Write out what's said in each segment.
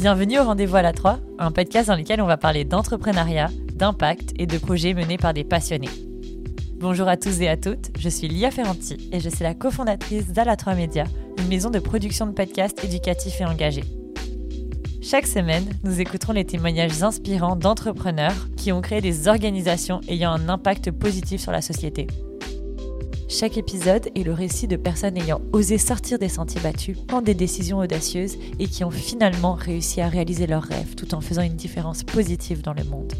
Bienvenue au Rendez-vous à la 3, un podcast dans lequel on va parler d'entrepreneuriat, d'impact et de projets menés par des passionnés. Bonjour à tous et à toutes, je suis Lia Ferranti et je suis la cofondatrice d'Ala 3 Média, une maison de production de podcasts éducatifs et engagés. Chaque semaine, nous écouterons les témoignages inspirants d'entrepreneurs qui ont créé des organisations ayant un impact positif sur la société. Chaque épisode est le récit de personnes ayant osé sortir des sentiers battus, prendre des décisions audacieuses et qui ont finalement réussi à réaliser leurs rêves tout en faisant une différence positive dans le monde.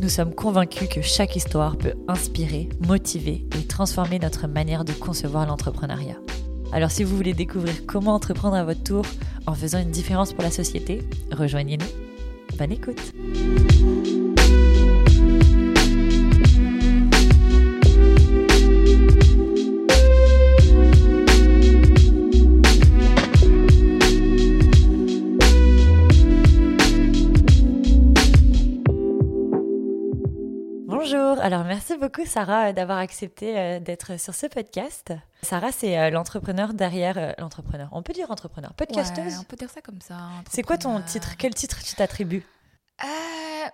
Nous sommes convaincus que chaque histoire peut inspirer, motiver et transformer notre manière de concevoir l'entrepreneuriat. Alors si vous voulez découvrir comment entreprendre à votre tour en faisant une différence pour la société, rejoignez-nous. Bonne écoute beaucoup Sarah d'avoir accepté euh, d'être sur ce podcast. Sarah, c'est euh, l'entrepreneur derrière euh, l'entrepreneur. On peut dire entrepreneur, podcasteuse Ouais, on peut dire ça comme ça. C'est quoi ton titre? Quel titre tu t'attribues? Euh,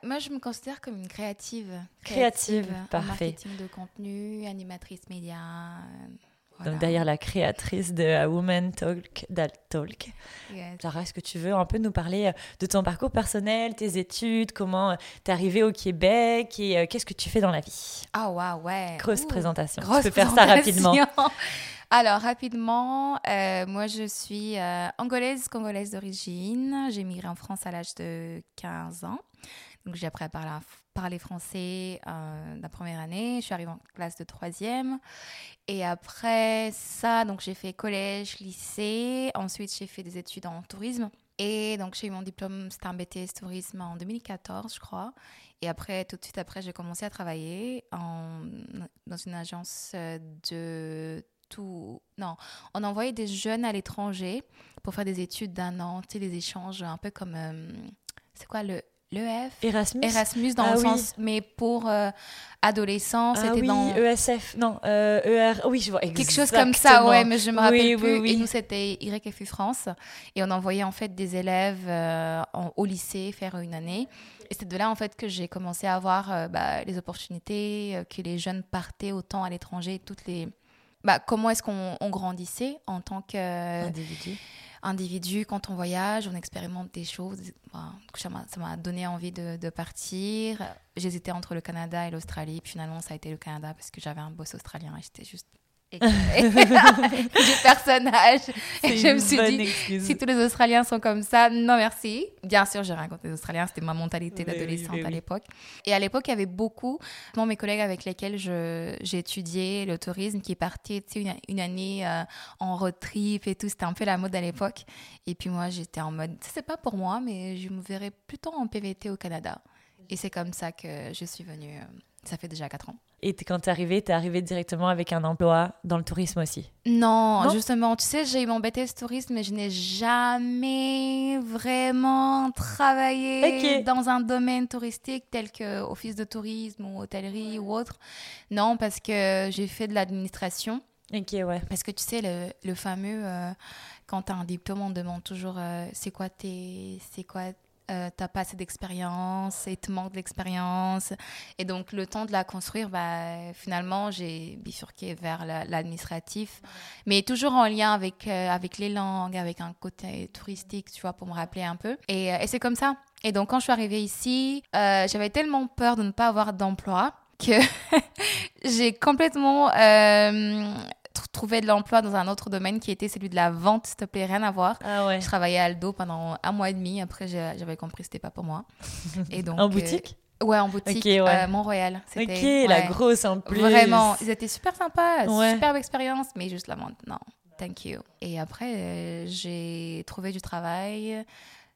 Moi, je me considère comme une créative. Créative, en parfait. marketing de contenu, animatrice média. Voilà. Donc derrière la créatrice de A Woman Talk, That Talk. Yes. Sarah, est-ce que tu veux un peu nous parler euh, de ton parcours personnel, tes études, comment euh, t'es arrivée au Québec et euh, qu'est-ce que tu fais dans la vie? Ah, waouh, ouais. Grosse Ouh, présentation. Grosse tu peux faire ça rapidement. présentation. Alors, rapidement, euh, moi, je suis euh, angolaise, congolaise d'origine. J'ai migré en France à l'âge de 15 ans. Donc, j'ai appris à parler, français euh, la première année. Je suis arrivée en classe de troisième. Et après ça, donc, j'ai fait collège, lycée. Ensuite, j'ai fait des études en tourisme. Et donc, j'ai eu mon diplôme, c'était un BTS tourisme en 2014, je crois. Et après, tout de suite après, j'ai commencé à travailler dans une agence euh, de tout. Non, on envoyait des jeunes à l'étranger pour faire des études d'un an, tu des échanges un peu comme. euh, c'est quoi le l'EF Erasmus? Erasmus dans Ah le oui. sens, mais pour euh, adolescents, Ah c'était oui, dans ESF, non, euh, ER, oui, je vois quelque chose comme ça, exactement. ouais, mais je me rappelle Oui, plus. oui, oui. Et nous, c'était YFU France. Et on envoyait en fait des élèves euh, en- au lycée faire une année. Et c'est de là en fait que j'ai commencé à avoir bah, les opportunités, que les jeunes partaient autant à l'étranger, toutes les. Bah, comment est-ce qu'on on grandissait en tant qu'individu Individu. quand on voyage, on expérimente des choses. Donc, ça m'a- donné envie de, de partir. J'hésitais entre le Canada et l'Australie. Puis finalement, ça a été le Canada parce que j'avais un boss australien et j'étais juste écœurée du personnage. Et je me suis dit, excuse. si tous les Australiens sont comme ça, non merci. Bien sûr, j'ai rien contre les Australiens, c'était ma mentalité Oui, oui, d'adolescente oui, à l'époque. Et à l'époque, il y avait beaucoup, moi, mes collègues avec lesquels j'ai étudié le tourisme, qui partaient une, une année euh, en road trip et tout, c'était un peu la mode à l'époque. Et puis moi, j'étais en mode, c'est pas pour moi, mais je me verrais plutôt en PVT au Canada. Et c'est comme ça que je suis venue. euh, Ça fait déjà 4 ans. Et quand t'es arrivée, t'es arrivée directement avec un emploi dans le tourisme aussi. Non, Non? justement, tu sais, j'ai eu mon BTS tourisme, mais je n'ai jamais vraiment travaillé dans un domaine touristique tel que office de tourisme ou hôtellerie ou autre. Non, parce que j'ai fait de l'administration. Ok, ouais. Parce que tu sais, le, le fameux, euh, quand tu as un diplôme, on demande toujours euh, c'est quoi tes. C'est quoi. Euh, t'as pas assez d'expérience, il te manque de l'expérience. Et donc, le temps de la construire, bah, finalement, j'ai bifurqué vers la- l'administratif. Mais toujours en lien avec, euh, avec les langues, avec un côté touristique, tu vois, pour me rappeler un peu. Et, euh, et c'est comme ça. Et donc, quand je suis arrivée ici, euh, j'avais tellement peur de ne pas avoir d'emploi que j'ai complètement euh, trouvé de l'emploi dans un autre domaine qui était celui de la vente, s'il te plaît, rien à voir. Ah ouais. Je travaillais à Aldo pendant un mois et demi. Après, j'avais compris que c'était pas pour moi. Et donc, En euh, boutique? Ouais, en boutique. Ok, ouais. euh, Mont-Royal. Ok, C'était- la ouais. grosse en plus. Vraiment, ils étaient super sympas, Ouais. superbe expérience, mais juste la vente, non, thank you. Et après, euh, j'ai trouvé du travail.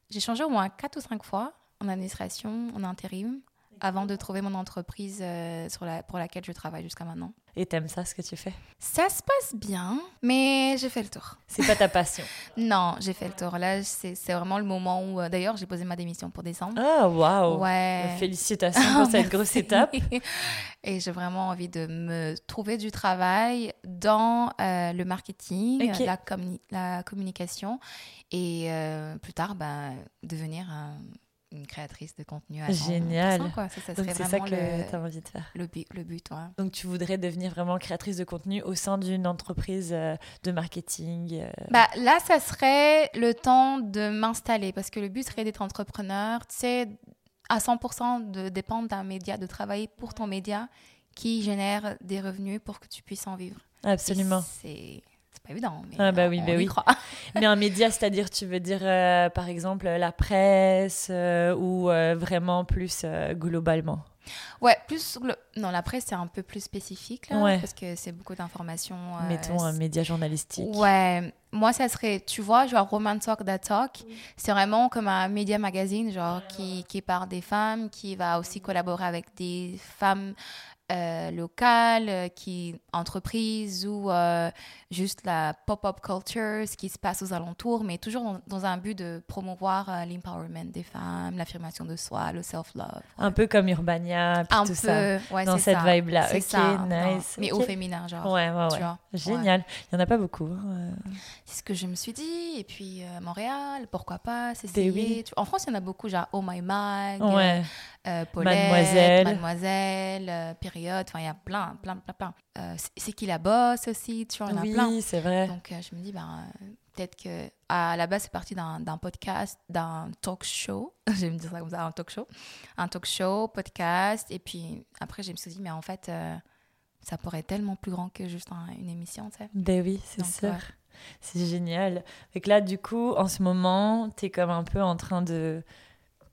J'ai changé au moins quatre ou cinq fois en administration, en intérim. avant de trouver mon entreprise euh, sur la, pour laquelle je travaille jusqu'à maintenant. Et t'aimes ça, ce que tu fais? Ça se passe bien, mais j'ai fait le tour. C'est pas ta passion? Non, j'ai fait le tour. Là, c'est vraiment le moment où, euh, d'ailleurs, j'ai posé ma démission pour décembre. Ah, waouh Ouais. Félicitations pour cette grosse étape. Et j'ai vraiment envie de me trouver du travail dans euh, le marketing, la, la communication et euh, plus tard, ben, devenir un- une créatrice de contenu à 100%, Génial. Ça, ça c'est ça que tu as envie de faire. le, but, le but. ouais. Donc tu voudrais devenir vraiment créatrice de contenu au sein d'une entreprise euh, de marketing euh, Bah, là, ça serait le temps de m'installer parce que le but serait d'être entrepreneur, sais, à 100% de dépendre d'un média, de travailler pour ton média qui génère des revenus pour que tu puisses en vivre. Absolument. C'est c'est pas évident, mais Ah bah oui, on bah y oui. croit. Mais un média, c'est-à-dire, tu veux dire, euh, par exemple, la presse euh, ou euh, vraiment plus globalement? Ouais, plus non, la presse c'est un peu plus spécifique là, Ouais. parce que c'est beaucoup d'informations. Mettons un média journalistique. Ouais, moi ça serait, tu vois, genre Roman Talk That Talk, c'est vraiment comme un média magazine, genre qui, qui parle des femmes, qui va aussi collaborer avec des femmes euh, locales, euh, qui entreprises ou euh, juste la pop-up culture, ce qui se passe aux alentours, mais toujours dans, dans un but de promouvoir euh, l'empowerment des femmes, l'affirmation de soi, le self-love. Un peu comme Urbania, puis Un tout peu, ça. ouais, dans c'est cette vibe-là. C'est Ok, ça, non, nice. Mais au féminin, genre. Ouais, ouais, tu ouais. vois, ouais. Génial. Il n'y en a pas beaucoup. hein. C'est ce que je me suis dit. Et puis, Montréal, pourquoi pas oui. Tu- En France, il y en a beaucoup, genre Oh My Mag, Ouais. Euh, Paulette, Mademoiselle. Mademoiselle, euh, Période. Enfin, il y a plein, plein, plein, plein. Euh, c'est- qui la bosse aussi, tu vois, il y en a plein. Oui, c'est vrai. Donc, euh, je me dis, ben, peut-être que. À la base, c'est parti d'un podcast, d'un talk show. je vais me dire ça comme ça, un talk show. Un talk show, podcast. Et puis, après, je me suis dit, mais en fait, ça pourrait être tellement plus grand que juste un- une émission, tu sais. Ben oui, c'est sûr. ouais. C'est génial. Que là, du coup, en ce moment, tu es comme un peu en train de.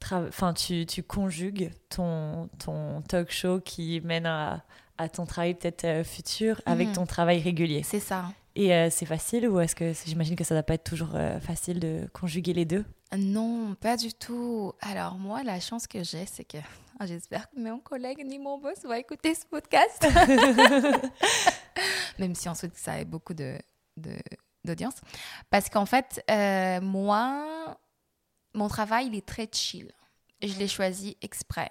Enfin, tu, tu conjugues ton, ton talk show qui mène à, à ton travail peut-être euh, futur avec Mhm. ton travail régulier. C'est ça. Et euh, c'est facile ou est-ce que j'imagine que ça doit pas être toujours euh, facile de conjuguer les deux? Non, pas du tout. Alors moi, la chance que j'ai, c'est que j'espère que mon collègue ni mon boss va écouter ce podcast. Même si on souhaite que ça ait beaucoup de, de- d'audience. Parce qu'en fait, euh, moi, mon travail, il est très chill. Je l'ai choisi exprès.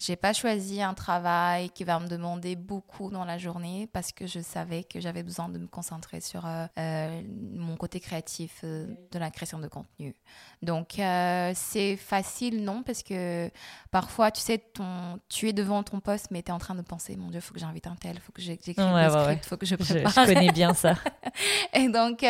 J'ai pas choisi un travail qui va me demander beaucoup dans la journée parce que je savais que j'avais besoin de me concentrer sur euh, euh, mon côté créatif euh, de la création de contenu. Donc c'est facile, non, parce que parfois, tu sais, ton, tu es devant ton poste, mais tu es en train de penser, mon Dieu, il faut que j'invite un tel, il faut que j'écrive Ouais, le ouais, script, ouais. faut que je je, je prépare. connais bien ça. Et donc,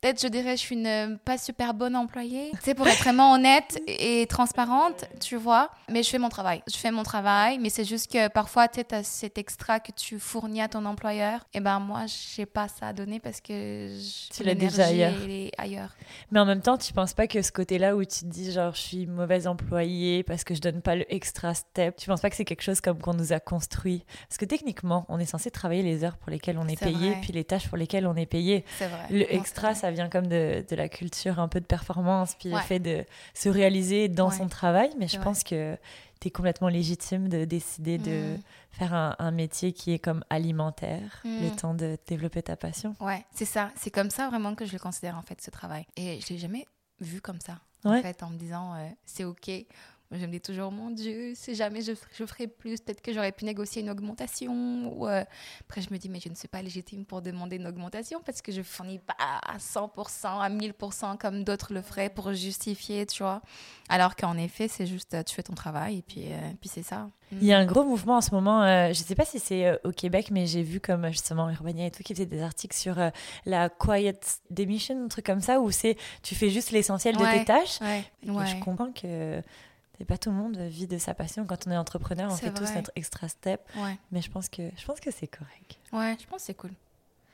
peut-être, je dirais, je suis une euh, pas super bonne employée. Tu sais, pour être vraiment honnête et transparente, tu vois. Mais je fais mon travail. Je fais mon travail, mais c'est juste que parfois, tu as cet extra que tu fournis à ton employeur. Et ben moi, je n'ai pas ça à donner parce que je- Tu l'as déjà ailleurs. est ailleurs. Mais en même temps, tu penses pas que ce côté-là où tu te dis genre je suis mauvaise employée parce que je donne pas le extra step, tu penses pas que c'est quelque chose comme qu'on nous a construit? Parce que techniquement, on est censé travailler les heures pour lesquelles on est, C'est payé, vrai. puis les tâches pour lesquelles on est payé. C'est vrai. Le c'est extra, vrai. Ça vient comme de, de la culture un peu de performance, puis le Ouais. fait de se réaliser dans Ouais. son travail. Mais je pense que tu es complètement légitime de décider de Mm. faire un, un métier qui est comme alimentaire, le temps de développer ta passion. Ouais, c'est ça. C'est comme ça vraiment que je le considère en fait, ce travail. Et je l'ai jamais vu comme ça. Ouais. En fait, en me disant, euh, c'est OK. Je me dis toujours, mon Dieu, si jamais je, je ferais plus, peut-être que j'aurais pu négocier une augmentation. Ou, euh, Après, je me dis, mais je ne suis pas légitime pour demander une augmentation parce que je fournis pas à 100%, à 1000% comme d'autres le feraient pour justifier, tu vois. Alors qu'en effet, c'est juste, tu fais ton travail et puis, euh, puis c'est ça. Il y a un gros mouvement en ce moment, euh, je sais pas si c'est au Québec, mais j'ai vu comme justement Urbania et tout qui faisait des articles sur la quiet demission, un truc comme ça, où c'est tu fais juste l'essentiel de Ouais. tes tâches. Ouais. Je comprends que c'est pas tout le monde vit de sa passion. Quand on est entrepreneur, on fait tous notre extra step, ouais. mais je pense que je pense que c'est correct. Ouais, je pense que c'est cool.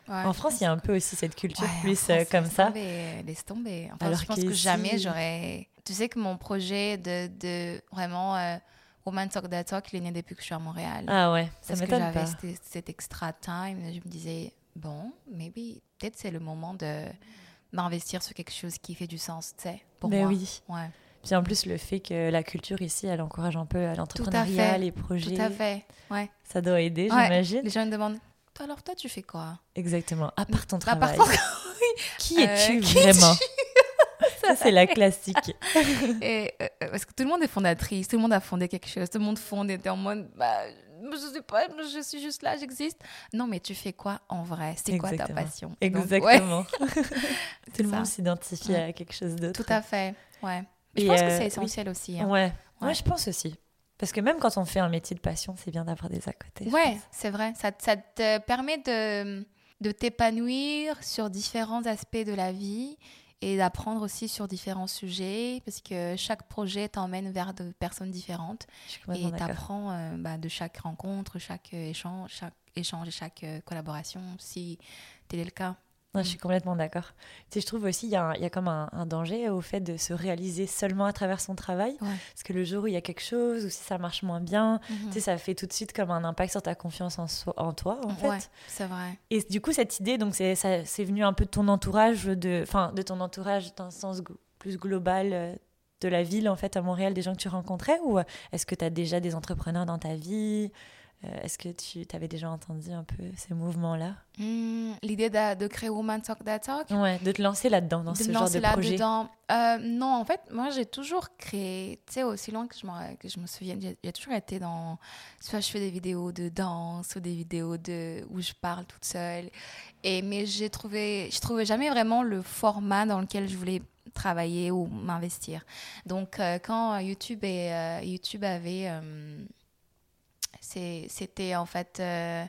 Ouais, en France, il y a un peu aussi cette culture Ouais, plus France, euh, comme laisse ça. Tomber, laisse tomber. Enfin, Alors je pense que jamais j'aurais. Tu sais que mon projet de, de vraiment euh, Woman Talk That Talk, il est né depuis que je suis à Montréal. Ah ouais, ça Parce que m'étonne j'avais pas. cet, cet extra time. Je me disais, bon, maybe, peut-être c'est le moment de m'investir sur quelque chose qui fait du sens, tu sais, pour Mais moi. oui. Ouais. Puis en plus, le fait que la culture ici, elle encourage un peu l'entrepreneuriat, les projets. Tout à fait, ouais. Ça doit aider, Ouais. j'imagine. Les gens me demandent, alors toi tu fais quoi? Exactement. À part ton À part travail. ton- Qui es-tu Euh, vraiment? Ça, c'est la classique. Et, euh, euh, parce que tout le monde est fondatrice, tout le monde a fondé quelque chose, tout le monde fonde et t'es en mode, bah, je sais pas, je suis juste là, j'existe. Non, mais tu fais quoi en vrai? C'est quoi ta passion? Et donc, ouais, Exactement. Tout le monde s'identifie Ouais. à quelque chose d'autre. Tout à fait, ouais. Je pense que euh, c'est oui. essentiel aussi. hein. Ouais. Ouais. ouais, je pense aussi. Parce que même quand on fait un métier de passion, c'est bien d'avoir des à côté. Ouais, c'est vrai. Ça, ça te permet de, de t'épanouir sur différents aspects de la vie et d'apprendre aussi sur différents sujets parce que chaque projet t'emmène vers de personnes différentes et t'apprends euh, bah, de chaque rencontre, chaque échange, chaque échange et chaque euh, collaboration si tel est le cas. Je suis complètement d'accord. Tu sais, je trouve aussi il y, a y comme un, un danger au fait de se réaliser seulement à travers son travail. Ouais. Parce que le jour où il y a quelque chose, ou si ça marche moins bien, Mhm. tu sais, ça fait tout de suite comme un impact sur ta confiance en, toi, en fait. Ouais, c'est vrai. Et du coup, cette idée, donc c'est venu un peu de ton entourage, de, enfin, de ton entourage dans un sens plus global euh, de la ville, en fait, à Montréal, des gens que tu rencontrais, ou euh, est-ce que tu as déjà des entrepreneurs dans ta vie? Est-ce que tu avais déjà entendu un peu ces mouvements-là? Hmm, L'idée de, de créer Woman Talk That Talk, Ouais, de te lancer là-dedans, dans de ce genre de projet. là-dedans. Euh, non, en fait, moi, j'ai toujours créé, tu sais, aussi loin que je, m'en- que je me souvienne, j'ai toujours été dans, soit je fais des vidéos de danse ou des vidéos de, où je parle toute seule. Et, mais j'ai trouvé, je trouvais jamais vraiment le format dans lequel je voulais travailler ou m'investir. Donc, euh, quand YouTube, et, euh, YouTube avait, euh, c'était en fait... euh,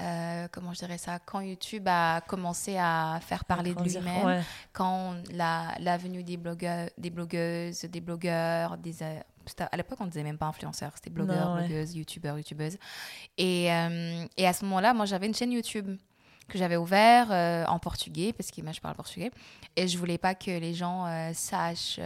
euh, comment je dirais ça, quand YouTube a commencé à faire parler de lui-même, ouais. quand la, l'avenue des, blogueurs, des blogueuses, des blogueurs, des, euh, à l'époque on ne disait même pas influenceurs, c'était blogueurs, Non, ouais. blogueuses, youtubeurs, youtubeuses. Et, euh, et à ce moment-là, moi j'avais une chaîne YouTube que j'avais ouvert euh, en portugais, parce que moi je parle portugais, et je voulais pas que les gens euh, sachent,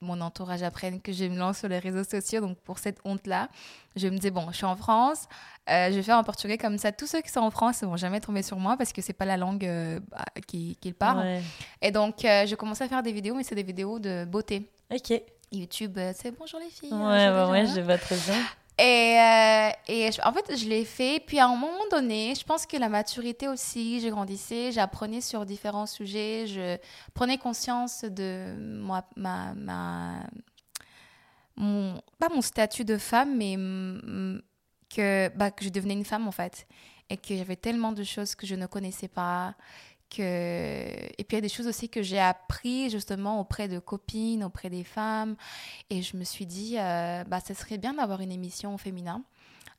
mon entourage apprenne que je me lance sur les réseaux sociaux, donc pour cette honte-là, je me disais, bon, je suis en France, euh, je vais faire en portugais comme ça, tous ceux qui sont en France ne vont jamais tomber sur moi, parce que c'est pas la langue euh, bah, qui- qu'ils parlent. Ouais. Et donc, euh, j'ai commencé à faire des vidéos, mais c'est des vidéos de beauté. Ok. YouTube, c'est bonjour les filles. ouais, je vais ouais, je vois très bien. Et, euh, et je- en fait, je l'ai fait. Puis à un moment donné, je pense que la maturité aussi, j'ai grandissais, j'apprenais sur différents sujets, je prenais conscience de moi, ma, ma, mon, pas mon statut de femme, mais que, bah, que je devenais une femme en fait. Et qu'il y avait tellement de choses que je ne connaissais pas. Que... Et puis il y a des choses aussi que j'ai appris justement auprès de copines, auprès des femmes. Et je me suis dit, euh, bah, ça serait bien d'avoir une émission au féminin.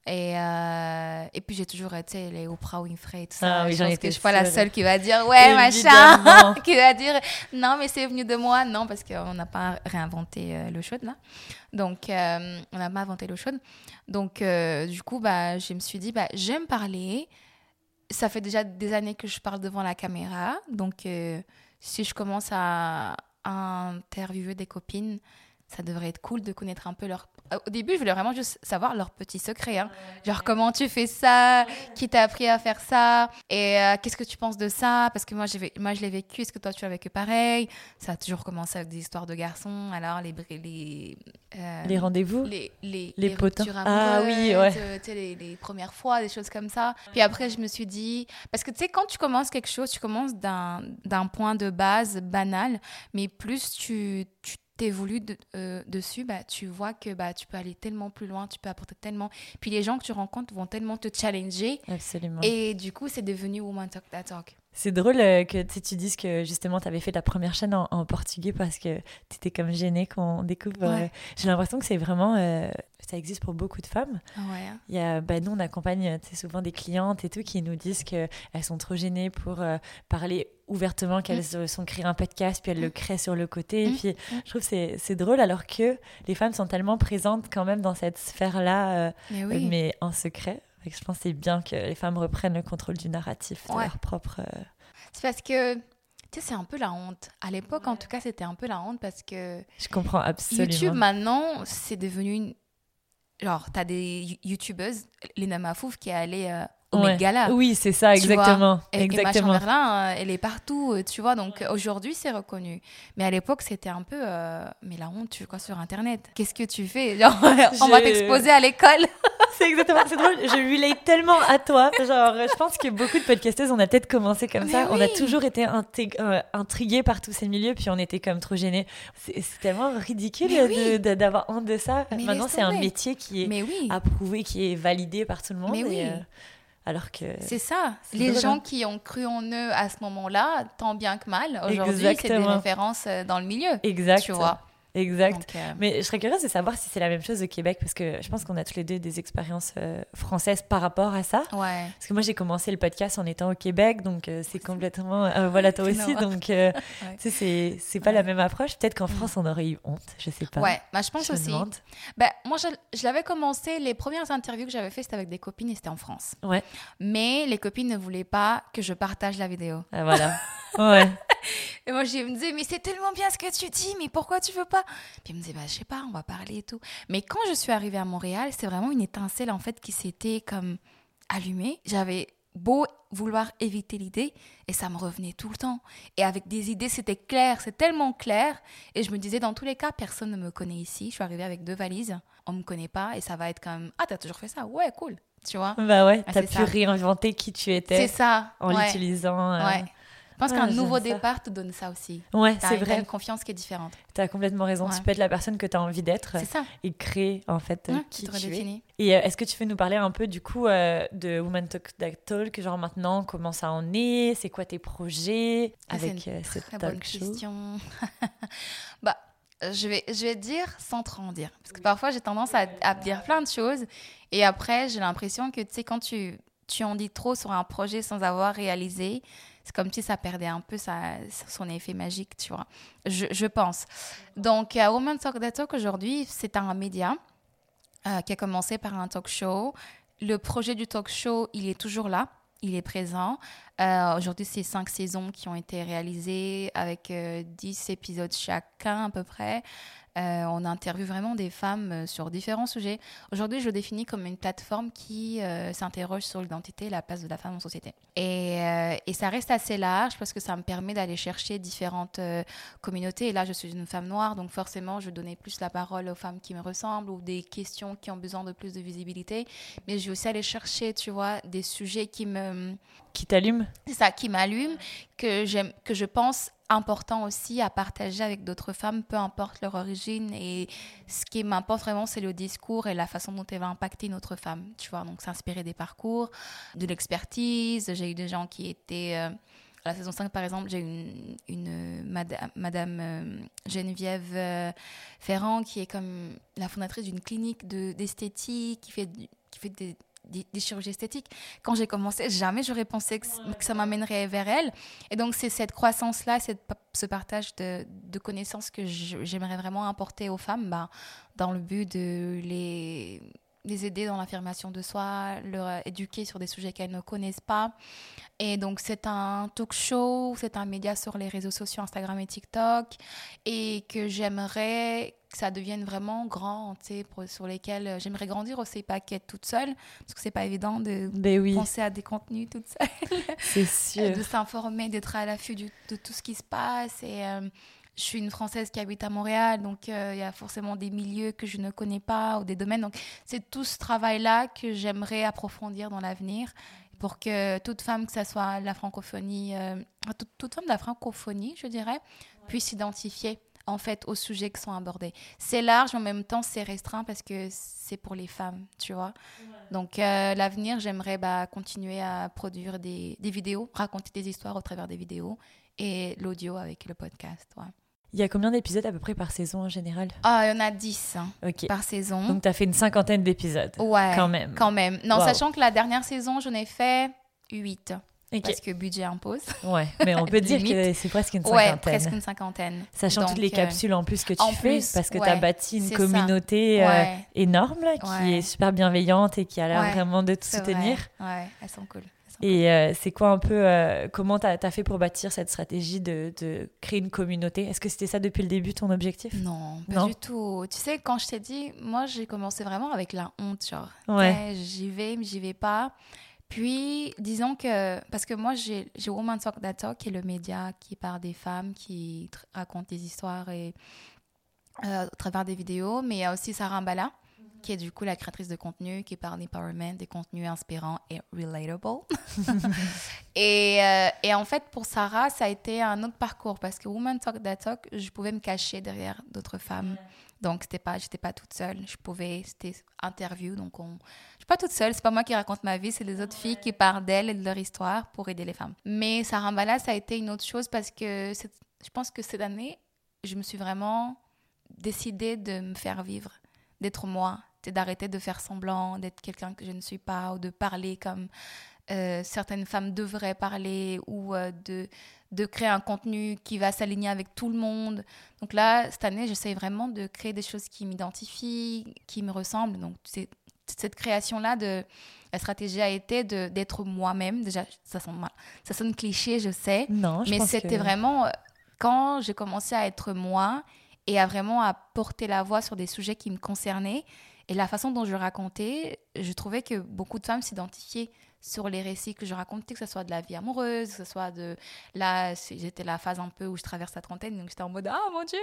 Et, euh, et puis j'ai toujours été les Oprah Winfrey et tout ça. Ah oui, je pense que je suis pas la seule qui va dire ouais machin, qui va dire non mais c'est venu de moi. Non parce qu'on n'a pas réinventé euh, l'eau chaude là. Donc euh, on n'a pas inventé l'eau chaude. Donc du coup bah je me suis dit bah j'aime parler. Ça fait déjà des années que je parle devant la caméra. Donc euh, si je commence à, à interviewer des copines, ça devrait être cool de connaître un peu leur. Au début, je voulais vraiment juste savoir leurs petits secrets. hein. Genre, comment tu fais ça? Qui t'a appris à faire ça? Et euh, qu'est-ce que tu penses de ça? Parce que moi, moi je l'ai vécu. Est-ce que toi, tu l'as vécu pareil? Ça a toujours commencé avec des histoires de garçons. Alors, les. Les, euh, Les rendez-vous? les, les, Les potins. ruptures Ah oui, ouais. euh, tu sais, les, les premières fois, des choses comme ça. Puis après, je me suis dit, parce que tu sais, quand tu commences quelque chose, tu commences d'un d'un point de base banal, mais plus tu tu t'évolues de- euh, dessus, bah, tu vois que bah, tu peux aller tellement plus loin, tu peux apporter tellement. Puis les gens que tu rencontres vont tellement te challenger. Absolument. Et du coup, c'est devenu Woman Talk That Talk. C'est drôle euh, que tu dises que justement tu avais fait ta première chaîne en, en portugais parce que tu étais comme gênée qu'on découvre. euh. J'ai l'impression que c'est vraiment. euh, ça existe pour beaucoup de femmes. Ouais. Il y a, bah, nous, on accompagne souvent des clientes et tout qui nous disent qu'elles sont trop gênées pour euh, parler ouvertement, qu'elles se sont créées un podcast, puis elles le créent sur le côté. Et Mm. puis, je trouve que c'est- c'est drôle alors que les femmes sont tellement présentes quand même dans cette sphère-là, euh, Mais oui. mais en secret. Je pense que c'est bien que les femmes reprennent le contrôle du narratif de Ouais. leur propre. euh, C'est parce que, tu sais, c'est un peu la honte. À l'époque, en tout cas, c'était un peu la honte parce que Je comprends absolument. YouTube, maintenant, c'est devenu une... Genre, t'as des you- YouTubeuses, Lena Mafouf, qui est allée euh, Ouais. Oui, c'est ça, exactement. Et, et exactement. Chamberlain, euh, elle est partout, euh, tu vois. Donc aujourd'hui, c'est reconnu. Mais à l'époque, c'était un peu. euh, mais la honte, tu quoi sur Internet Qu'est-ce que tu fais? Genre, On va t'exposer à l'école. C'est exactement, c'est drôle, je relate tellement à toi. Genre, je pense que beaucoup de podcasteuses, on a peut-être commencé comme Mais ça. On a toujours été euh, intrigués par tous ces milieux, puis on était comme trop gênés. C'est tellement ridicule oui. d'avoir honte de ça. Mais Maintenant, c'est un métier qui est Mais oui, approuvé, qui est validé par tout le monde. Mais et, euh, alors que. c'est ça. Les gens hein. qui ont cru en eux à ce moment-là, tant bien que mal, aujourd'hui, c'est des références euh, dans le milieu. Exact. Tu vois. Exact. Donc, euh, Mais je serais curieuse de savoir si c'est la même chose au Québec, parce que je pense qu'on a tous les deux des expériences euh, françaises par rapport à ça. ouais. Parce que moi, j'ai commencé le podcast en étant au Québec, donc euh, c'est complètement. euh, voilà, toi aussi. Donc, Ouais. tu sais, c'est- pas la même approche. Peut-être qu'en France, on aurait eu honte, je sais pas. Ouais, bah, je pense Je aussi. Ben, moi, je, je l'avais commencé, les premières interviews que j'avais fait, c'était avec des copines et c'était en France. Ouais. Mais les copines ne voulaient pas que je partage la vidéo. Ah, voilà. ouais. Et moi, je me disais, mais c'est tellement bien ce que tu dis, mais pourquoi tu veux pas Puis elle me disait, bah, je sais pas, on va parler et tout. Mais quand je suis arrivée à Montréal, c'est vraiment une étincelle, en fait, qui s'était comme allumée. J'avais beau vouloir éviter l'idée, et ça me revenait tout le temps. Et avec des idées, c'était clair, c'est tellement clair. Et je me disais, dans tous les cas, personne ne me connaît ici. Je suis arrivée avec deux valises, on me connaît pas, et ça va être comme, ah, t'as toujours fait ça? Ouais, cool. Tu vois? Bah ouais, Ah, t'as c'est pu ça. réinventer qui tu C'est étais ça. en ouais. l'utilisant. euh, Ouais. Je pense Ah, qu'un nouveau ça. départ te donne ça aussi. Ouais, c'est vrai. une confiance qui est différente. T'as complètement raison. Ouais. Tu peux être la personne que t'as envie d'être C'est ça. et créer, en fait, Ouais, qui tu te tu es. redéfinis. Et euh, est-ce que tu veux nous parler un peu du coup euh, de Woman Talk That Talk, genre maintenant, comment ça en est, c'est quoi tes projets Ah, avec une euh, cette Très talk bonne show? question. bah, je vais, je vais dire sans trop en dire. Parce que parfois, j'ai tendance à, à dire plein de choses. Et après, j'ai l'impression que, tu sais, quand tu, tu en dis trop sur un projet sans avoir réalisé, c'est comme si ça perdait un peu son effet magique, tu vois. Je, pense. Donc, euh, Woman Talk That Talk, aujourd'hui, c'est un média euh, qui a commencé par un talk show. Le projet du talk show, il est toujours là. Il est présent. Euh, Aujourd'hui, c'est cinq saisons qui ont été réalisées avec euh, 10 épisodes chacun à peu près. Euh, on interviewe vraiment des femmes euh, sur différents sujets. Aujourd'hui, je le définis comme une plateforme qui euh, s'interroge sur l'identité et la place de la femme en société. Et, et ça reste assez large parce que ça me permet d'aller chercher différentes communautés. Et là, je suis une femme noire, donc forcément, je donnais plus la parole aux femmes qui me ressemblent ou des questions qui ont besoin de plus de visibilité. Mais je vais aussi aller chercher, tu vois, des sujets qui me qui t'allume? C'est ça qui m'allume, que que je pense important aussi à partager avec d'autres femmes, peu importe leur origine. Et ce qui m'importe vraiment, c'est le discours et la façon dont elle va impacter une autre femme. Tu vois, donc s'inspirer des parcours, de l'expertise. J'ai eu des gens qui étaient euh, à la saison 5, par exemple, j'ai une, une euh, madame, euh, Geneviève Ferrand qui est comme la fondatrice d'une clinique de, d'esthétique, qui fait, qui fait des, des, des chirurgies esthétiques. Quand j'ai commencé, jamais j'aurais pensé que, ça m'amènerait vers elle. Et donc, c'est cette croissance-là, ce partage de, de connaissances que j'aimerais vraiment apporter aux femmes bah, dans le but de les, les aider dans l'affirmation de soi, leur euh, éduquer sur des sujets qu'elles ne connaissent pas. Et donc, c'est un talk show, c'est un média sur les réseaux sociaux, Instagram et TikTok, et que j'aimerais que ça devienne vraiment grand, pour- sur lesquels euh, j'aimerais grandir aussi, pas qu'être toute seule, parce que c'est pas évident de Ben oui, penser à des contenus toute seule, c'est sûr. de s'informer, d'être à l'affût de tout ce qui se passe. Et euh, je suis une Française qui habite à Montréal, donc euh, il y a forcément des milieux que je ne connais pas ou des domaines. Donc c'est tout ce travail-là que j'aimerais approfondir dans l'avenir pour que toute femme, que ce soit la francophonie, euh, toute, toute femme de la francophonie, je dirais, puisse s'identifier en fait aux sujets qui sont abordés. C'est large, mais en même temps c'est restreint parce que c'est pour les femmes, tu vois. Donc euh, l'avenir, j'aimerais bah, continuer à produire des, des vidéos, raconter des histoires au travers des vidéos et l'audio avec le podcast. ouais. Il y a combien d'épisodes à peu près par saison en général? Ah, il y en a 10 hein, par saison. Donc, t'as fait une cinquantaine d'épisodes. ouais, Quand même. Quand même. Non, Wow. sachant que la dernière saison, j'en ai fait 8 Ok. parce que budget impose. Ouais, mais on peut dire que c'est presque une Ouais, cinquantaine. presque une cinquantaine. Sachant toutes les euh, capsules en plus que tu fais, plus, parce que tu ouais, as bâti une communauté euh, Ouais. énorme là, qui Ouais. est super bienveillante et qui a l'air Ouais, vraiment de te soutenir. vrai. Ouais, elles sont cool. Et euh, c'est quoi un peu, euh, comment tu as, fait pour bâtir cette stratégie de, de créer une communauté? Est-ce que c'était ça depuis le début ton objectif? Non, pas Non? du tout. Tu sais, quand je t'ai dit, moi, j'ai commencé vraiment avec la honte, genre. Ouais. J'y vais, mais j'y vais pas. Puis, disons que, parce que moi, j'ai Woman Talk Data, qui est le média qui parle des femmes, qui raconte des histoires et, euh, à travers des vidéos, mais il y a aussi Sarah Mbala, qui est du coup la créatrice de contenu, qui parle d'empowerment, des contenus inspirants et relatable. et, euh, et, en fait, pour Sarah, ça a été un autre parcours parce que Woman Talk That Talk, je pouvais me cacher derrière d'autres femmes. Donc, c'était pas, j'étais pas toute seule. Je pouvais, c'était interview. Donc, on, je suis pas toute seule. C'est pas moi qui raconte ma vie, c'est les autres filles qui parlent d'elles et de leur histoire pour aider les femmes. Mais Sarah Mbala, ça a été une autre chose parce que je pense que cette année, je me suis vraiment décidée de me faire vivre, d'être moi, c'est d'arrêter de faire semblant d'être quelqu'un que je ne suis pas ou de parler comme euh, certaines femmes devraient parler ou euh, de, de créer un contenu qui va s'aligner avec tout le monde. Donc là, cette année, j'essaie vraiment de créer des choses qui m'identifient, qui me ressemblent. Donc c'est cette création-là de la stratégie a été d'être moi-même. Déjà, ça sonne, ça sonne cliché, je sais. Non, mais c'était vraiment euh, quand j'ai commencé à être moi et à vraiment à porter la voix sur des sujets qui me concernaient et la façon dont je racontais, je trouvais que beaucoup de femmes s'identifiaient sur les récits que je racontais, que ce soit de la vie amoureuse, que ce soit de... Là, j'étais la phase un peu où je traverse la trentaine, donc j'étais en mode « Ah, mon Dieu !»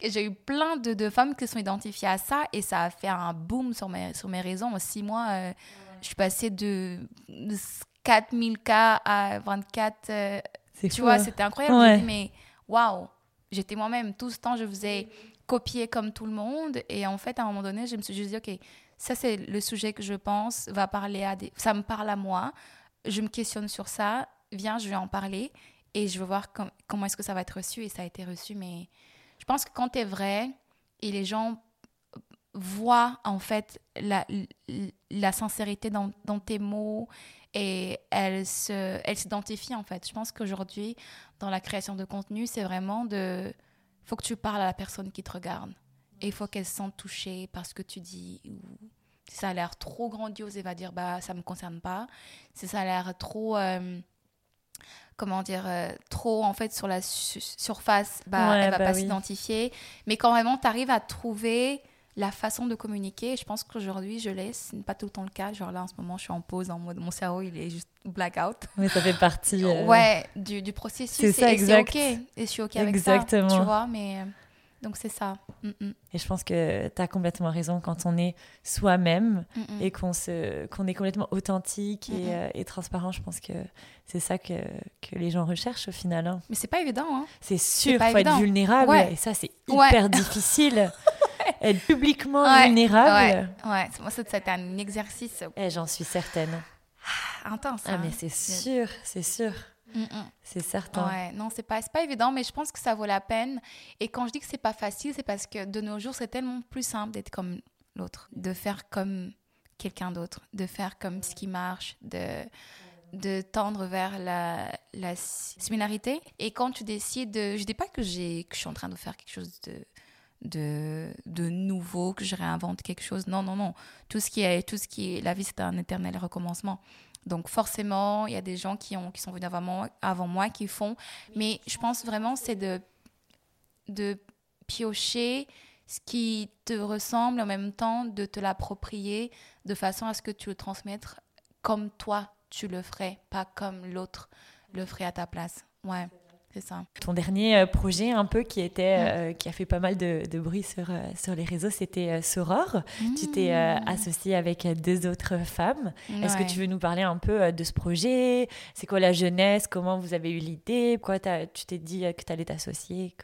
Et j'ai eu plein de, de, femmes qui se sont identifiées à ça, et ça a fait un boom sur mes, sur mes réseaux. En six mois, euh, je suis passée de 4000 cas à 24... Euh, tu vois, hein. c'était incroyable. Ouais. mais waouh J'étais moi-même. Tout ce temps, je faisais copier comme tout le monde. Et en fait, à un moment donné, je me suis juste dit, OK, ça, c'est le sujet que je pense va parler à des... Ça me parle à moi. Je me questionne sur ça. Viens, je vais en parler. Et je veux voir comment est-ce que ça va être reçu. Et ça a été reçu. Mais je pense que quand tu es vrai et les gens voient, en fait, la, la sincérité dans, dans tes mots et elles s'identifient, en fait. Je pense qu'aujourd'hui, dans la création de contenu, c'est vraiment de faut que tu parles à la personne qui te regarde. Et il faut qu'elle se sente touchée par ce que tu dis. Si ça a l'air trop grandiose, elle va dire bah ça me concerne pas. Si ça a l'air trop euh, comment dire euh, trop en fait sur la surface, bah elle va bah pas s'identifier. Mais quand vraiment tu arrives à trouver la façon de communiquer, je pense qu'aujourd'hui, je laisse, ce n'est pas tout le temps le cas. Genre là, en ce moment, je suis en pause, en mode, mon cerveau, il est juste blackout. Mais ça fait partie... Euh, ouais, du, du processus. C'est ça, exact. OK. Et je suis OK avec ça, tu vois, mais... Euh, donc c'est ça. Mm, mm. Et je pense que tu as complètement raison quand on est soi-même mm, et qu'on qu'on est complètement authentique et, euh, et, transparent. Je pense que c'est ça que, que les gens recherchent au final. Hein. Mais c'est pas évident. Hein. C'est sûr, il faut être vulnérable et ça c'est hyper difficile. être publiquement vulnérable. Ouais, ouais. moi c'était un exercice. Et eh, j'en suis certaine. Ah, intense. Ah, mais hein. c'est sûr, c'est sûr. C'est certain. Ouais, non, c'est pas, pas évident, mais je pense que ça vaut la peine. Et quand je dis que c'est pas facile, c'est parce que de nos jours, c'est tellement plus simple d'être comme l'autre, de faire comme quelqu'un d'autre, de faire comme ce qui marche, de, de tendre vers la, la similarité. Et quand tu décides de. Je dis pas que, que je suis en train de faire quelque chose de de, de nouveau, que je réinvente quelque chose. Non, non, non. Tout ce qui est, tout ce qui est, la vie, c'est un éternel recommencement. Donc forcément, il y a des gens qui, ont, qui sont venus avant moi, avant moi qui font. Mais je pense vraiment, c'est de, de piocher ce qui te ressemble en même temps de te l'approprier de façon à ce que tu le transmettes comme toi tu le ferais, pas comme l'autre le ferait à ta place. Ouais. C'est ça. Ton dernier euh, projet, un peu, qui, était, euh, qui a fait pas mal de, de bruit sur, euh, sur les réseaux, c'était Soror. Tu t'es mmh. associée avec deux autres femmes. Est-ce que tu veux nous parler un peu de ce projet? C'est quoi la jeunesse? Comment vous avez eu l'idée? Pourquoi tu t'es dit que tu allais t'associer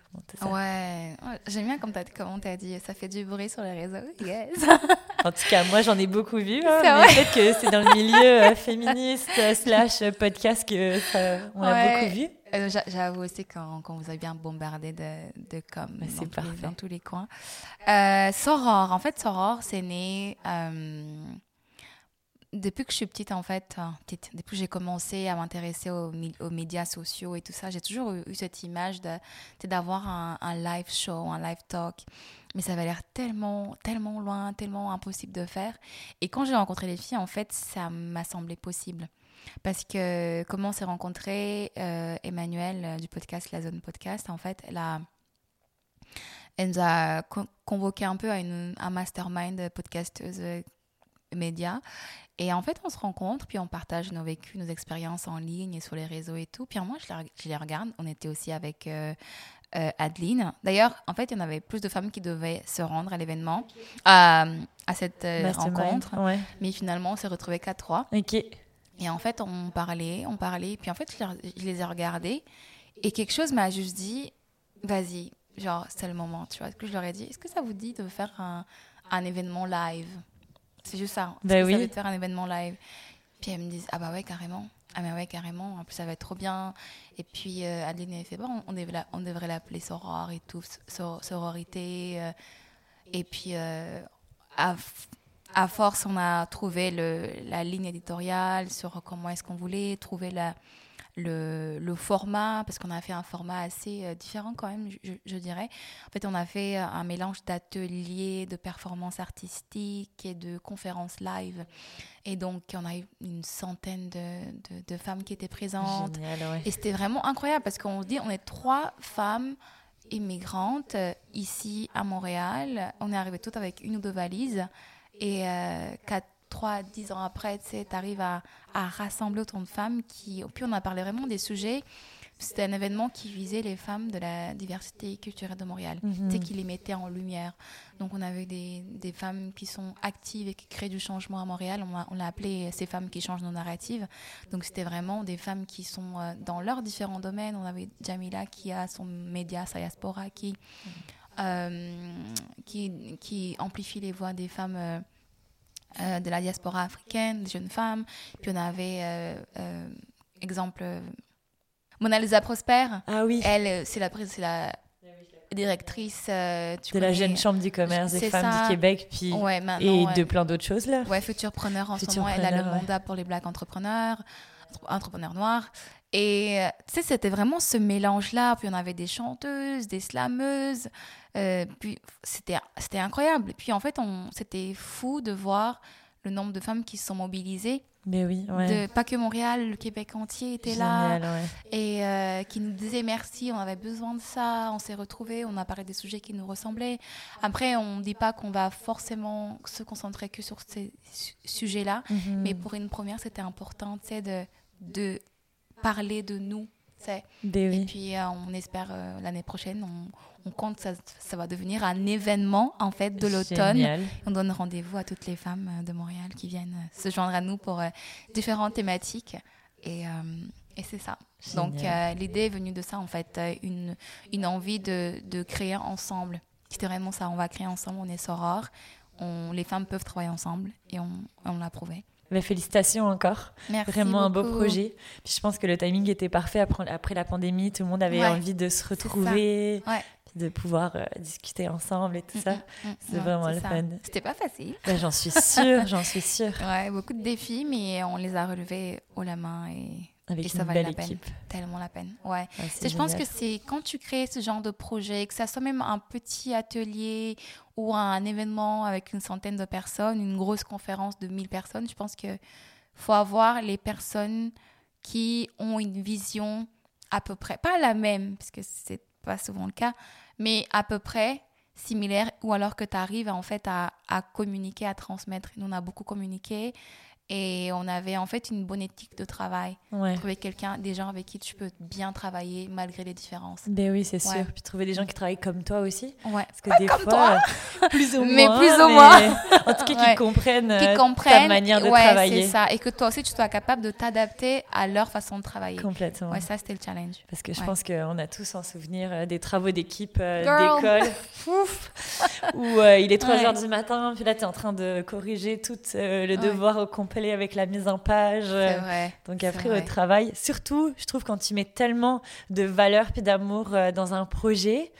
Ouais, j'aime bien comme tu as dit. Ça fait du bruit sur les réseaux. Yes. en tout cas, moi, j'en ai beaucoup vu. Hein, peut-être que c'est dans le milieu féministe slash podcast que on a beaucoup vu. Euh, j'avoue aussi quand, vous avez bien bombardé de, de com dans, les, dans tous les coins. Euh, Soror, en fait, Soror, c'est né euh, depuis que je suis petite, en fait. Petite, depuis que j'ai commencé à m'intéresser aux, aux, médias sociaux et tout ça, j'ai toujours eu, cette image d'avoir un, un, live show, un live talk. Mais ça avait l'air tellement, tellement loin, tellement impossible de faire. Et quand j'ai rencontré les filles, en fait, ça m'a semblé possible. Parce que comment on s'est rencontrés, euh, Emmanuel euh, du podcast La Zone Podcast, en fait, elle, a, elle nous a convoqué un peu à une, un mastermind podcasteuse médias. Et en fait, on se rencontre, puis on partage nos vécus, nos expériences en ligne et sur les réseaux et tout. Puis moi, je les, je les regarde. On était aussi avec euh, euh, Adeline. D'ailleurs, en fait, il y en avait plus de femmes qui devaient se rendre à l'événement, à, à, cette euh, rencontre. Ouais. Mais finalement, on s'est retrouvés qu'à trois. Ok. Et en fait, on parlait, on parlait. Puis en fait, je, les- ai regardés. Et quelque chose m'a juste dit, vas-y, genre, c'est le moment, tu vois. Ce que je leur ai dit, est-ce que ça vous dit de faire un, un événement live? C'est juste ça. Est-ce Ben que oui. ça veut faire un événement live? Puis elles me disent, ah bah ouais, carrément. Ah mais ouais, carrément. En plus, ça va être trop bien. Et puis, euh, Adeline avait fait, bon, on devrait, la- on devrait l'appeler Soror et tout, sor- sororité. euh. et puis, euh, à, à force, on a trouvé le, la ligne éditoriale sur comment est-ce qu'on voulait, trouver la, le, le format, parce qu'on a fait un format assez euh, différent quand même, je, je dirais. En fait, on a fait euh, un mélange d'ateliers, de performances artistiques et de conférences live. Et donc, on a eu une centaine de, de, de femmes qui étaient présentes. Génial, ouais. Et c'était vraiment incroyable parce qu'on se dit, on est trois femmes immigrantes euh, ici à Montréal. On est arrivées toutes avec une ou deux valises. Et euh, quatre, trois, dix ans après, tu arrives à, à rassembler autant de femmes qui... Puis on a parlé vraiment des sujets. C'était un événement qui visait les femmes de la diversité culturelle de Montréal, Mhm. tu sais, qui les mettait en lumière. Donc on avait des, des femmes qui sont actives et qui créent du changement à Montréal. On l'a appelé ces femmes qui changent nos narratives. Donc c'était vraiment des femmes qui sont euh, dans leurs différents domaines. On avait Jamila qui a son média Sayaspora qui, euh, qui, qui amplifie les voix des femmes euh, euh, de la diaspora africaine, des jeunes femmes. Puis on avait, euh, euh, exemple, euh, Mona Lisa Prosper. Ah oui, Elle, euh, c'est la, c'est la directrice euh, tu de la jeune chambre du commerce des femmes ça. du Québec, puis Ouais, et ouais. de plein d'autres choses là. Ouais, futurpreneur en ce moment. Elle a le ouais. mandat pour les black entrepreneurs, entre- entrepreneurs noirs. Et euh, tu sais, c'était vraiment ce mélange-là. Puis on avait des chanteuses, des slameuses. Euh, puis c'était c'était incroyable. Puis en fait, c'était fou de voir le nombre de femmes qui se sont mobilisées. Mais oui, ouais. De, pas que Montréal, le Québec entier était là ouais. et euh, qui nous disait merci, on avait besoin de ça, on s'est retrouvés, on a parlé des sujets qui nous ressemblaient. Après, on ne dit pas qu'on va forcément se concentrer que sur ces su- sujets-là, Mhm. mais pour une première, c'était important, de, de parler de nous, Et puis, euh, on espère euh, l'année prochaine, on, on compte que ça, ça va devenir un événement, en fait, de l'automne. On donne rendez-vous à toutes les femmes euh, de Montréal qui viennent se joindre à nous pour euh, différentes thématiques. Et, et c'est ça. Donc, Génial. l'idée est venue de ça, en fait, une, une envie de, de créer ensemble. C'était vraiment ça, on va créer ensemble, on est soror. On, les femmes peuvent travailler ensemble et on, on l'a prouvé. Mais félicitations encore. Merci Vraiment un beau projet. Puis je pense que le timing était parfait après, après la pandémie. Tout le monde avait Ouais, envie de se retrouver, Ouais. de pouvoir euh, discuter ensemble et tout ça. Mm, mm, C'est ouais, vraiment c'est le ça. fun. C'était pas facile. Ben, j'en suis sûre, j'en suis sûre. Ouais, beaucoup de défis, mais on les a relevés haut la main et, Avec et ça une belle la peine. Tellement la peine. Ouais. Je pense que c'est quand tu crées ce genre de projet, que ça soit même un petit atelier ou un événement avec une centaine de personnes, une grosse conférence de 1000 personnes, je pense que faut avoir les personnes qui ont une vision à peu près, pas la même, parce que c'est pas souvent le cas, mais à peu près similaire, ou alors que tu arrives en fait à, à communiquer, à transmettre. Nous, on a beaucoup communiqué et on avait en fait une bonne éthique de travail Ouais. trouver quelqu'un, des gens avec qui tu peux bien travailler malgré les différences. Ben oui, c'est sûr. Ouais. Puis trouver des gens qui travaillent comme toi aussi. Ouais. Parce que des comme fois, toi. plus ou Mais moins. plus ou mais moins. En tout cas, qui comprennent, Qui euh, comprennent. ta manière de ouais, travailler. c'est ça. Et que toi aussi, tu sois capable de t'adapter à leur façon de travailler. Complètement. Ouais, ça, c'était le challenge. Parce que je pense qu'on a tous en souvenir euh, des travaux d'équipe euh, d'école. Ouf. Où euh, il est 3 Ouais. heures du matin, puis là, tu es en train de corriger tout euh, le devoir au complet avec la mise en page. euh, vrai. Donc après au travail, surtout, je trouve quand tu mets tellement de valeur puis d'amour euh, dans un projet,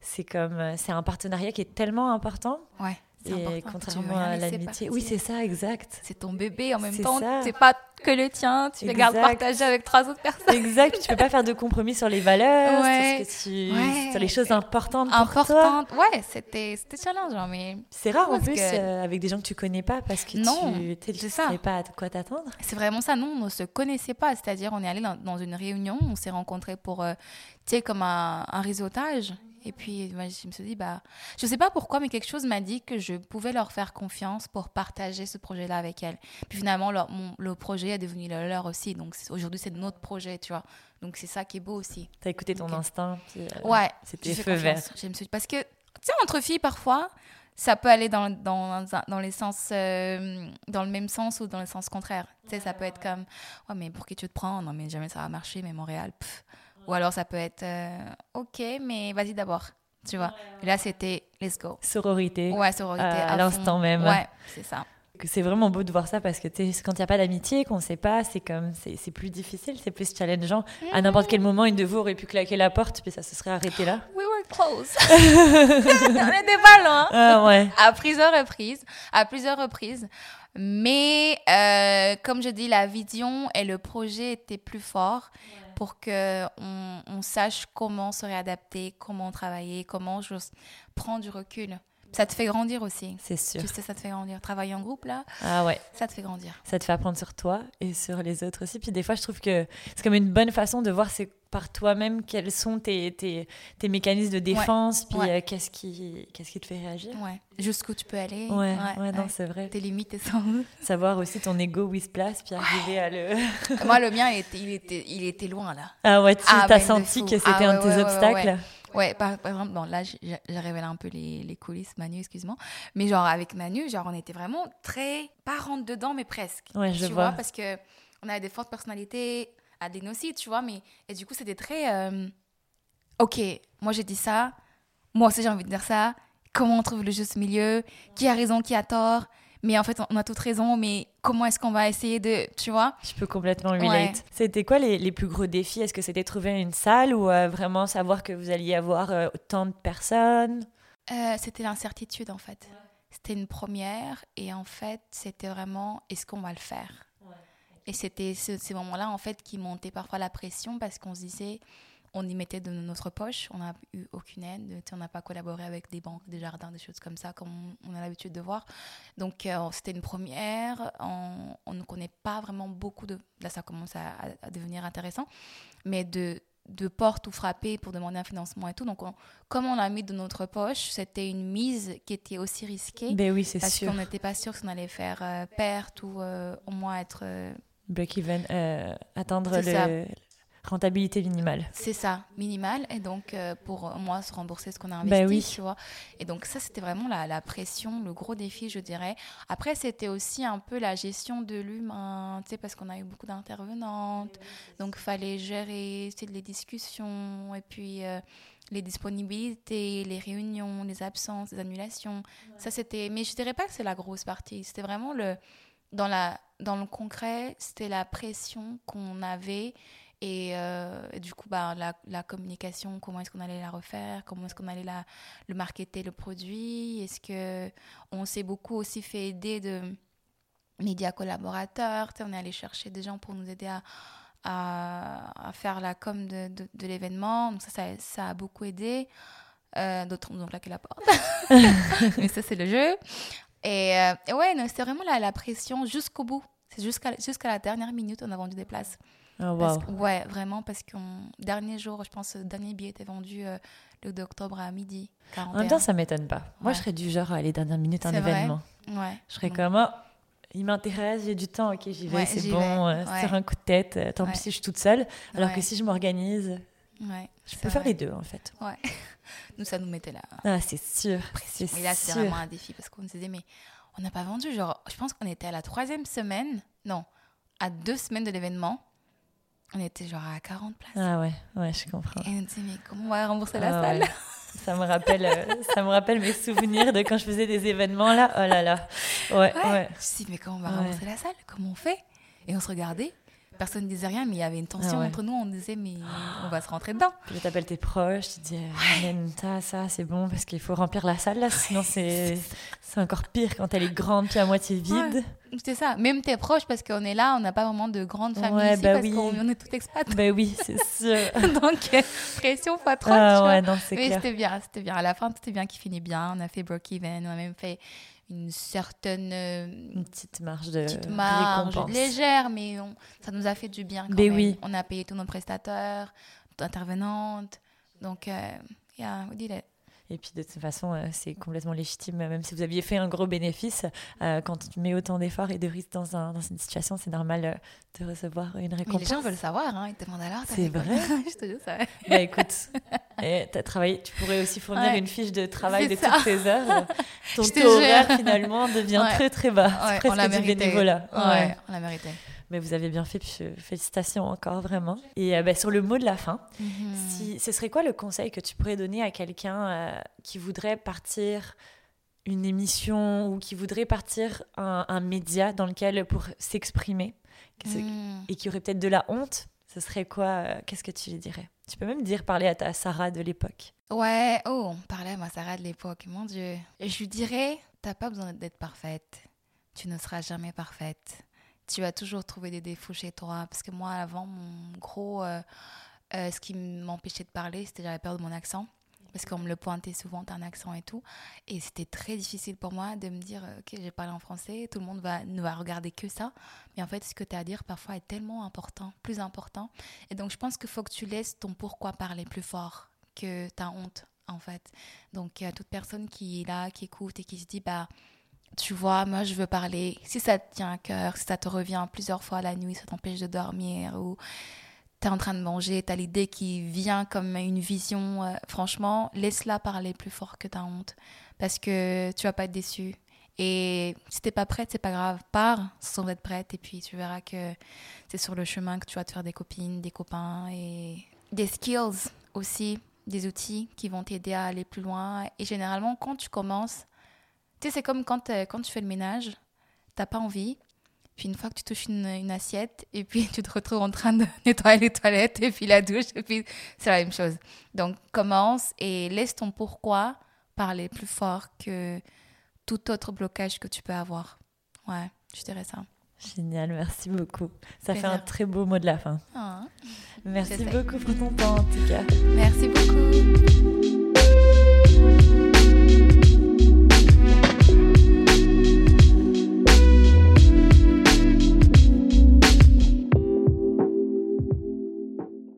c'est comme euh, c'est un partenariat qui est tellement important. Ouais. Et important. contrairement à l'amitié, oui c'est ça, exact. C'est ton bébé en même temps. C'est pas que le tien. Tu le gardes Exact. partagé avec trois autres personnes. Exact, tu peux pas faire de compromis sur les valeurs, Ouais. sur, tu, Ouais. sur les choses importantes pour toi. Importante. Ouais, c'était challengeant, mais C'est rare en plus que- euh, avec des gens que tu connais pas parce que Non, tu ne ça. sais pas à quoi t'attendre. C'est vraiment ça. Nous, on ne se connaissait pas. C'est-à-dire, on est allé dans, dans une réunion, on s'est rencontrés pour, euh, tu sais, comme un, un réseautage. Et puis, je me suis dit, bah, je sais pas pourquoi, mais quelque chose m'a dit que je pouvais leur faire confiance pour partager ce projet-là avec elles. Puis finalement, leur, mon- le projet est devenu le leur aussi. Donc aujourd'hui, c'est notre projet, tu vois. Donc c'est ça qui est beau aussi. T'as écouté ton instinct. puis, euh, Ouais, C'était feu vert. confiance. Je me suis- Parce que, tu sais, entre filles, parfois, ça peut aller dans, dans, dans les sens, euh, dans le même sens ou dans le sens contraire. Tu sais, ça peut être comme, ouais, mais pour qui tu te prends? Non, mais jamais ça va marcher, mais Montréal, pff. Ou alors ça peut être, euh, ok, mais vas-y d'abord, tu vois. Et là, c'était, let's go. Sororité. Ouais, sororité. à l'instant même. Ouais, c'est ça. c'est vraiment beau de voir ça parce que quand il n'y a pas d'amitié, qu'on ne sait pas, c'est comme c'est plus difficile, c'est plus challengeant. À n'importe quel moment, une de vous aurait pu claquer la porte, puis ça se serait arrêté là. We were close. On était pas loin. Ah ouais. à plusieurs reprises, à plusieurs reprises. Mais euh, comme je dis, la vision et le projet étaient plus forts pour que on, sache comment se réadapter, comment travailler, comment je prends du recul. Ça te fait grandir aussi. C'est sûr. Tu sais, ça te fait grandir. Travailler en groupe, là, Ah ouais. ça te fait grandir. Ça te fait apprendre sur toi et sur les autres aussi. Puis des fois, je trouve que c'est comme une bonne façon de voir c'est par toi-même quels sont tes, tes, tes mécanismes de défense, puis Ouais. euh, qu'est-ce qui, qu'est-ce qui te fait réagir. Ouais. Jusqu'où tu peux aller. Ouais, ouais, non, c'est vrai. Tes limites et sans Savoir aussi ton ego où il se place, puis arriver à le. Moi, le mien, il était, il était, il était loin, là. Ah ouais, tu Ah, de senti que c'était Ah, un de tes obstacles? Ouais. Par, par exemple, bon, là, j'ai j'ai révélé un peu les, les coulisses, Manu, excuse-moi. Mais genre, avec Manu, genre, on était vraiment très, pas rentre dedans, mais presque. Ouais, je tu vois. vois. parce que on avait des fortes personnalités, Adeline aussi, tu vois, mais, et du coup, c'était très, euh, ok, moi j'ai dit ça, moi aussi j'ai envie de dire ça, comment on trouve le juste milieu, qui a raison, qui a tort, mais en fait, on a toutes raison, mais comment est-ce qu'on va essayer de, tu vois? Je peux complètement relate. Ouais. C'était quoi les, les plus gros défis? Est-ce que c'était trouver une salle ou euh, vraiment savoir que vous alliez avoir euh, autant de personnes? Euh, C'était l'incertitude, en fait. C'était une première, et en fait, c'était vraiment, est-ce qu'on va le faire? Et c'était ce- ces moments-là, en fait, qui montaient parfois la pression parce qu'on se disait, on y mettait de notre poche, on n'a eu aucune aide, on n'a pas collaboré avec des banques, des jardins, des choses comme ça, comme on a l'habitude de voir. Donc, euh, c'était une première, on, on ne connaît pas vraiment beaucoup de... Là, ça commence à, à- devenir intéressant, mais de, de porte ou frapper pour demander un financement et tout. Donc, on- comme on l'a mis de notre poche, c'était une mise qui était aussi risquée. Ben oui, c'est Parce qu'on n'était pas sûr qu'on allait faire euh, perte ou euh, au moins être Break-even, atteindre C'est ça. Rentabilité minimale. C'est ça, minimal. Et donc, euh, pour euh, moi, se rembourser ce qu'on a investi, Bah oui. tu vois. Et donc, ça, c'était vraiment la, la pression, le gros défi, je dirais. Après, c'était aussi un peu la gestion de l'humain, tu sais, parce qu'on a eu beaucoup d'intervenantes. Donc, il fallait gérer tu sais, les discussions et puis euh, les disponibilités, les réunions, les absences, les annulations. Ça, c'était... Mais je dirais pas que c'est la grosse partie. C'était vraiment le... Dans, la, dans le concret, c'était la pression qu'on avait et, euh, et du coup, bah, la, la communication, comment est-ce qu'on allait la refaire Comment est-ce qu'on allait la, le marketer, le produit Est-ce que on s'est beaucoup aussi fait aider de médias collaborateurs On est allé chercher des gens pour nous aider à, à, à faire la com de, de, de l'événement. Donc ça, ça, ça a beaucoup aidé. Euh, D'autres nous ont claqué la porte. Mais ça, c'est le jeu. Et, euh, et ouais, c'était vraiment la, la pression jusqu'au bout. C'est jusqu'à jusqu'à la dernière minute, on a vendu des places. Oh, Parce que- ouais, vraiment, parce que dernier jour, je pense, le dernier billet était vendu euh, le 2 octobre à midi. En même 41. temps, ça m'étonne pas. Moi, Ouais. je serais du genre à aller dernière minute un C'est vrai événement. Ouais. Je serais Donc, comme, oh, il m'intéresse, j'ai du temps, ok, j'y vais, Ouais, c'est bon, euh, sur un coup de tête. euh, Tant pis si je suis toute seule. Alors que si je m'organise, je c'est peux faire les deux, en fait. Ouais. Nous, ça nous mettait là. Ah, c'est sûr. C'est Mais là, sûr. vraiment un défi parce qu'on se disait, mais on n'a pas vendu. Genre, je pense qu'on était à la troisième semaine. Non, à deux semaines de l'événement. On était genre à 40 places. Ah ouais, ouais, je comprends. Et on dit, mais comment on va rembourser la Ah salle? Ça me rappelle, euh, ça me rappelle mes souvenirs de quand je faisais des événements là. Oh là là. Ouais, ouais. Ouais. Je me suis dit, mais comment on va Ouais. rembourser la salle? Comment on fait? Et on se regardait. Personne ne disait rien, mais il y avait une tension Ah ouais. entre nous. On disait, mais on va se rentrer dedans. Puis là, t'appelles tes proches, tu dis, euh, amène ça, ça, c'est bon, parce qu'il faut remplir la salle là, sinon c'est encore pire quand elle est grande puis à moitié vide. C'est ça. Même tes proches, parce qu'on est là, on n'a pas vraiment de grande famille Ouais, ici, bah parce oui. qu'on on est tout expat. Ben oui, c'est sûr. Donc, euh, pression fois 30. tu Ah ouais, non, c'est Mais clair. c'était bien, c'était bien. À la fin, c'était bien qui finit bien. On a fait break-even, on a même fait une certaine euh, Une petite marge de petite marge récompense. légère, mais on- ça nous a fait du bien quand Ben même. oui. On a payé tous nos prestataires, intervenantes. Donc, euh, yeah, we did it. Et puis de toute façon, euh, c'est complètement légitime, même si vous aviez fait un gros bénéfice, euh, quand tu mets autant d'efforts et de risques dans, un, dans une situation, c'est normal euh, de recevoir une récompense. Mais les gens veulent savoir, hein, ils te demandent alors. C'est vrai Je te dis ça. Bah écoute, as travaillé, tu pourrais aussi fournir Ouais. une fiche de travail de C'est toutes tes heures. Ton taux horaire finalement devient Ouais. très très bas. Ouais, c'est on l'a presque du mérité. bénévolat. Ouais, on l'a mérité. Mais vous avez bien fait, puis, félicitations encore vraiment. Et euh, bah, sur le mot de la fin, Mhm. si, ce serait quoi le conseil que tu pourrais donner à quelqu'un euh, qui voudrait partir une émission ou qui voudrait partir un, un média dans lequel pour s'exprimer Mhm. et qui aurait peut-être de la honte Ce serait quoi euh, Qu'est-ce que tu lui dirais? Tu peux même dire parler à ta Sarah de l'époque. Ouais, oh, parlait à ma Sarah de l'époque, mon Dieu. Je lui dirais, t'as pas besoin d'être parfaite. Tu ne seras jamais parfaite. Tu vas toujours trouver des défauts chez toi. Parce que moi, avant, mon gros... euh, euh, ce qui m'empêchait de parler, c'était j'avais peur de mon accent. Parce qu'on me le pointait souvent, t'as un accent et tout. Et c'était très difficile pour moi de me dire, ok, j'ai parlé en français, tout le monde va, ne va regarder que ça. Mais en fait, ce que tu as à dire parfois est tellement important, plus important. Et donc, je pense qu'il faut que tu laisses ton pourquoi parler plus fort que ta honte, en fait. Donc, à toute personne qui est là, qui écoute et qui se dit, bah, tu vois, moi, je veux parler. Si ça te tient à cœur, si ça te revient plusieurs fois la nuit, ça t'empêche de dormir ou tu es en train de manger, tu as l'idée qui vient comme une vision, euh, franchement, laisse-la parler plus fort que ta honte parce que tu vas pas être déçu. Et si t'es pas prête, c'est pas grave. Pars sans être prête et puis tu verras que c'est sur le chemin que tu vas te faire des copines, des copains et des skills aussi, des outils qui vont t'aider à aller plus loin. Et généralement, quand tu commences, tu sais, c'est comme quand, euh, quand tu fais le ménage, t'as pas envie. Puis une fois que tu touches une, une assiette, et puis tu te retrouves en train de nettoyer les toilettes, et puis la douche, et puis c'est la même chose. Donc commence et laisse ton pourquoi parler plus fort que tout autre blocage que tu peux avoir. Ouais, je dirais ça. Génial, merci beaucoup. Ça fait un très beau mot de la fin. Ah, Merci beaucoup pour ton temps en tout cas. Merci beaucoup.